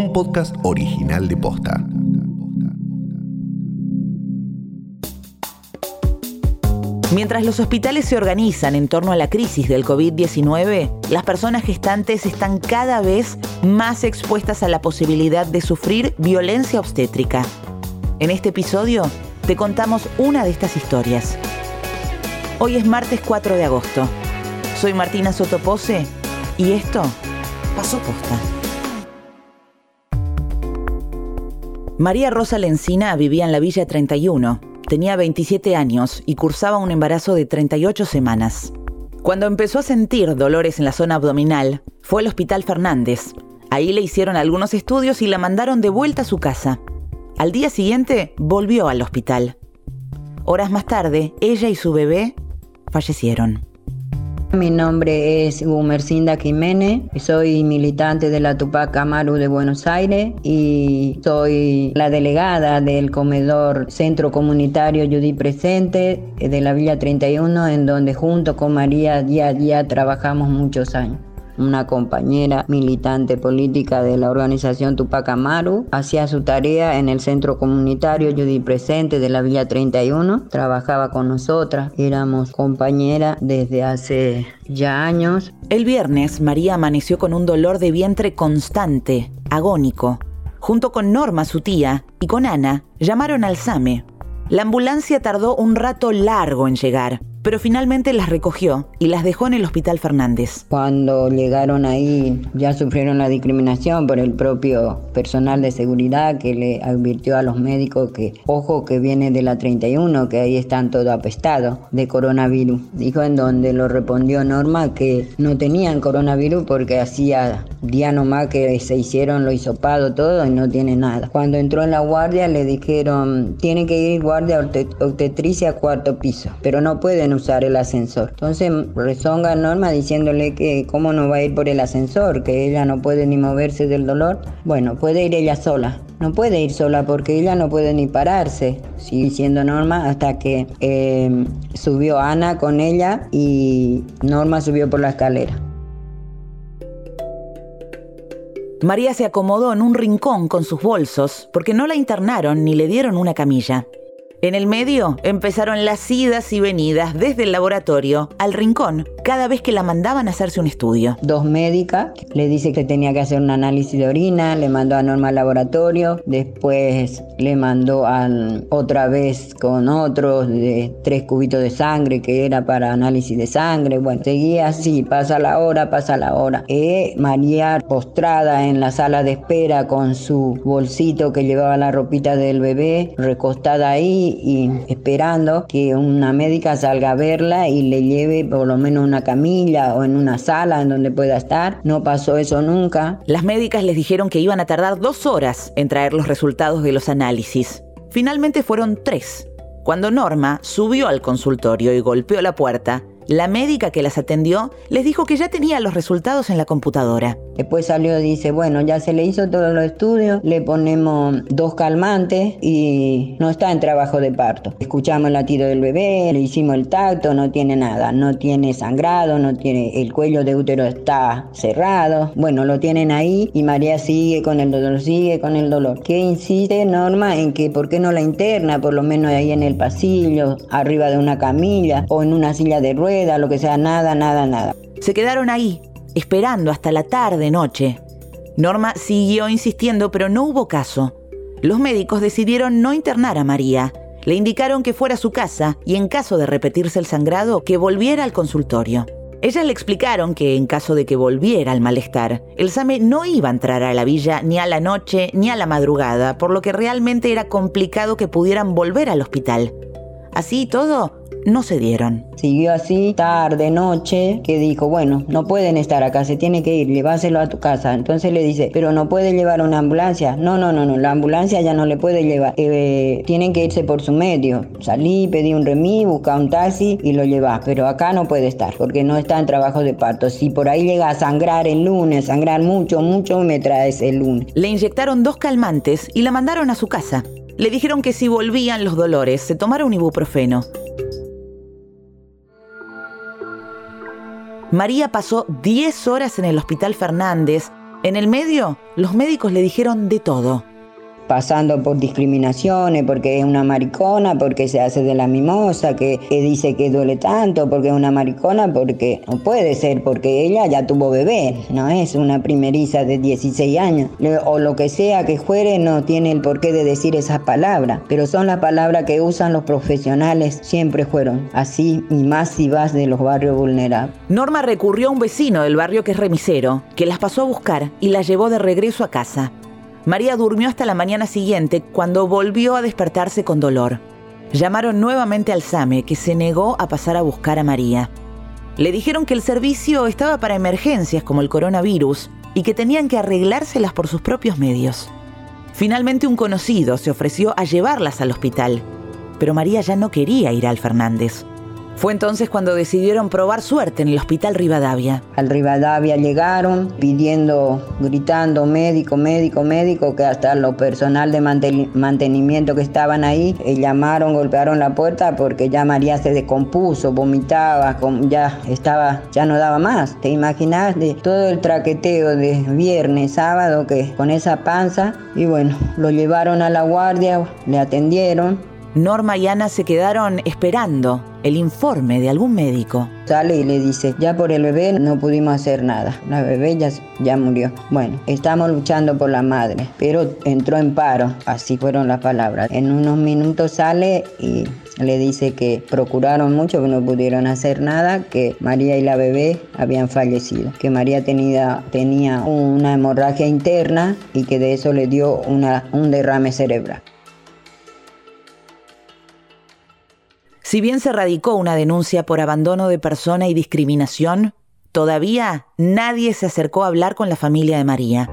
un podcast original de Posta. Mientras los hospitales se organizan en torno a la crisis del COVID-19, las personas gestantes están cada vez más expuestas a la posibilidad de sufrir violencia obstétrica. En este episodio te contamos una de estas historias. Hoy es martes 4 de agosto. Soy Martina Sotopose y esto pasó posta. María Rosa Lencina vivía en la Villa 31 Tenía 27 años y cursaba un embarazo de 38 semanas. Cuando empezó a sentir dolores en la zona abdominal, fue al Hospital Fernández. Ahí le hicieron algunos estudios y la mandaron de vuelta a su casa. Al día siguiente volvió al hospital. Horas más tarde, ella y su bebé fallecieron. Mi nombre es Gumercinda Jiménez, soy militante de la Tupac Amaru de Buenos Aires y soy la delegada del comedor Centro Comunitario Judy Presente de la Villa 31, en donde junto con María día a día trabajamos muchos años una compañera militante política de la organización Tupac Amaru, hacía su tarea en el centro comunitario Judy Presente de la Villa 31, trabajaba con nosotras, éramos compañeras desde hace ya años. El viernes, María amaneció con un dolor de vientre constante, agónico. Junto con Norma, su tía, y con Ana, llamaron al SAME. La ambulancia tardó un rato largo en llegar pero finalmente las recogió y las dejó en el Hospital Fernández. Cuando llegaron ahí ya sufrieron la discriminación por el propio personal de seguridad que le advirtió a los médicos que, ojo, que viene de la 31, que ahí están todos apestados de coronavirus. Dijo en donde lo respondió Norma que no tenían coronavirus porque hacía día nomás que se hicieron lo hisopado todo y no tiene nada. Cuando entró en la guardia le dijeron, tiene que ir guardia obstetricia a cuarto piso, pero no pueden usar el ascensor. Entonces rezonga Norma diciéndole que cómo no va a ir por el ascensor, que ella no puede ni moverse del dolor. Bueno, puede ir ella sola. No puede ir sola porque ella no puede ni pararse, sigue siendo Norma, hasta que eh, subió Ana con ella y Norma subió por la escalera. María se acomodó en un rincón con sus bolsos porque no la internaron ni le dieron una camilla. En el medio empezaron las idas y venidas desde el laboratorio al rincón, cada vez que la mandaban a hacerse un estudio. Dos médicas, le dice que tenía que hacer un análisis de orina, le mandó a Norma al laboratorio, después le mandó al, otra vez con otros de tres cubitos de sangre que era para análisis de sangre. Bueno, seguía así, pasa la hora, pasa la hora. E María postrada en la sala de espera con su bolsito que llevaba la ropita del bebé, recostada ahí y esperando que una médica salga a verla y le lleve por lo menos una camilla o en una sala en donde pueda estar. No pasó eso nunca. Las médicas les dijeron que iban a tardar dos horas en traer los resultados de los análisis. Finalmente fueron tres. Cuando Norma subió al consultorio y golpeó la puerta, la médica que las atendió les dijo que ya tenía los resultados en la computadora. Después salió y dice, bueno, ya se le hizo todos los estudios, le ponemos dos calmantes y no está en trabajo de parto. Escuchamos el latido del bebé, le hicimos el tacto, no tiene nada, no tiene sangrado, no tiene, el cuello de útero está cerrado. Bueno, lo tienen ahí y María sigue con el dolor, sigue con el dolor. ¿Qué insiste Norma en que por qué no la interna, por lo menos ahí en el pasillo, arriba de una camilla o en una silla de ruedas? lo que sea, nada, nada, nada. Se quedaron ahí, esperando hasta la tarde, noche. Norma siguió insistiendo, pero no hubo caso. Los médicos decidieron no internar a María. Le indicaron que fuera a su casa y en caso de repetirse el sangrado, que volviera al consultorio. Ellas le explicaron que en caso de que volviera al malestar, el SAME no iba a entrar a la villa ni a la noche ni a la madrugada, por lo que realmente era complicado que pudieran volver al hospital. Así y todo, no se dieron. Siguió así tarde, noche, que dijo, bueno, no pueden estar acá, se tiene que ir, llévaselo a tu casa. Entonces le dice, pero no puede llevar una ambulancia. No, no, no, no, la ambulancia ya no le puede llevar. Eh, tienen que irse por su medio. Salí, pedí un remis, busca un taxi y lo lleva. Pero acá no puede estar, porque no está en trabajo de parto. Si por ahí llega a sangrar el lunes, sangrar mucho, mucho, me traes el lunes. Le inyectaron dos calmantes y la mandaron a su casa. Le dijeron que si volvían los dolores, se tomara un ibuprofeno. María pasó 10 horas en el Hospital Fernández. En el medio, los médicos le dijeron de todo pasando por discriminaciones, porque es una maricona, porque se hace de la mimosa, que, dice que duele tanto, porque es una maricona, porque no puede ser, porque ella ya tuvo bebé, no es una primeriza de 16 años, o lo que sea que fuere, no tiene el porqué de decir esas palabras, pero son las palabras que usan los profesionales, siempre fueron así, y más si vas de los barrios vulnerables. Norma recurrió a un vecino del barrio que es remisero, que las pasó a buscar y la llevó de regreso a casa. María durmió hasta la mañana siguiente cuando volvió a despertarse con dolor. Llamaron nuevamente al SAME, que se negó a pasar a buscar a María. Le dijeron que el servicio estaba para emergencias como el coronavirus y que tenían que arreglárselas por sus propios medios. Finalmente un conocido se ofreció a llevarlas al hospital, pero María ya no quería ir al Fernández. Fue entonces cuando decidieron probar suerte en el Hospital Rivadavia. Al Rivadavia llegaron pidiendo, gritando, médico, médico, médico, que hasta los personal de mantenimiento que estaban ahí eh, llamaron, golpearon la puerta porque ya María se descompuso, vomitaba, ya estaba, ya no daba más. ¿Te imaginas de todo el traqueteo de viernes, sábado, que con esa panza? Y bueno, lo llevaron a la guardia, le atendieron Norma y Ana se quedaron esperando el informe de algún médico. Sale y le dice, ya por el bebé no pudimos hacer nada, la bebé ya, ya murió. Bueno, estamos luchando por la madre, pero entró en paro, así fueron las palabras. En unos minutos sale y le dice que procuraron mucho, que no pudieron hacer nada, que María y la bebé habían fallecido, que María tenía, tenía una hemorragia interna y que de eso le dio una, un derrame cerebral. Si bien se radicó una denuncia por abandono de persona y discriminación, todavía nadie se acercó a hablar con la familia de María.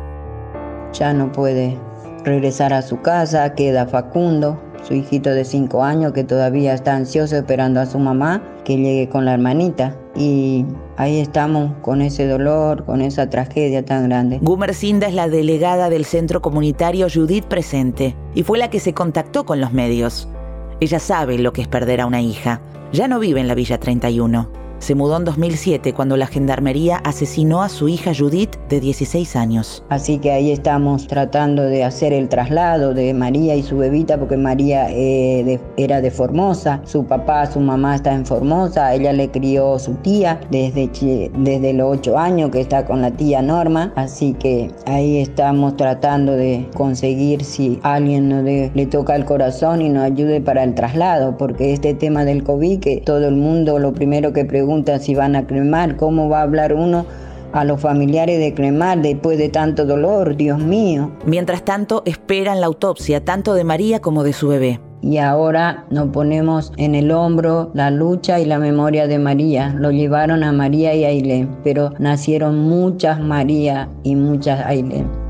Ya no puede regresar a su casa, queda Facundo, su hijito de cinco años que todavía está ansioso esperando a su mamá que llegue con la hermanita. Y ahí estamos con ese dolor, con esa tragedia tan grande. Gumercinda es la delegada del centro comunitario Judith Presente y fue la que se contactó con los medios. Ella sabe lo que es perder a una hija. Ya no vive en la Villa 31. Se mudó en 2007 cuando la gendarmería asesinó a su hija Judith de 16 años. Así que ahí estamos tratando de hacer el traslado de María y su bebita porque María eh, era de Formosa, su papá, su mamá está en Formosa, ella le crió su tía desde, desde los 8 años que está con la tía Norma, así que ahí estamos tratando de conseguir si alguien nos le toca el corazón y nos ayude para el traslado, porque este tema del COVID que todo el mundo lo primero que pregunta pregunta si van a cremar, cómo va a hablar uno a los familiares de cremar después de tanto dolor, Dios mío. Mientras tanto, esperan la autopsia tanto de María como de su bebé. Y ahora nos ponemos en el hombro la lucha y la memoria de María. Lo llevaron a María y Ailén, pero nacieron muchas María y muchas Ailén.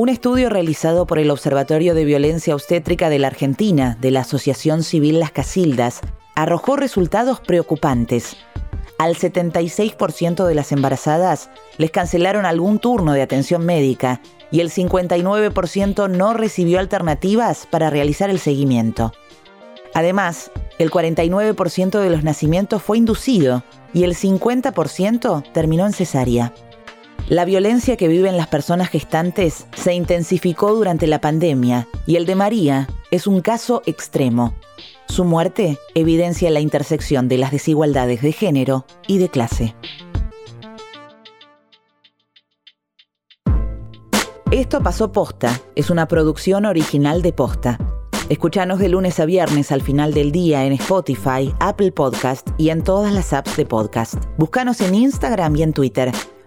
Un estudio realizado por el Observatorio de Violencia Obstétrica de la Argentina de la Asociación Civil Las Casildas arrojó resultados preocupantes. Al 76% de las embarazadas les cancelaron algún turno de atención médica y el 59% no recibió alternativas para realizar el seguimiento. Además, el 49% de los nacimientos fue inducido y el 50% terminó en cesárea. La violencia que viven las personas gestantes se intensificó durante la pandemia y el de María es un caso extremo. Su muerte evidencia la intersección de las desigualdades de género y de clase. Esto pasó posta, es una producción original de posta. Escuchanos de lunes a viernes al final del día en Spotify, Apple Podcast y en todas las apps de podcast. Búscanos en Instagram y en Twitter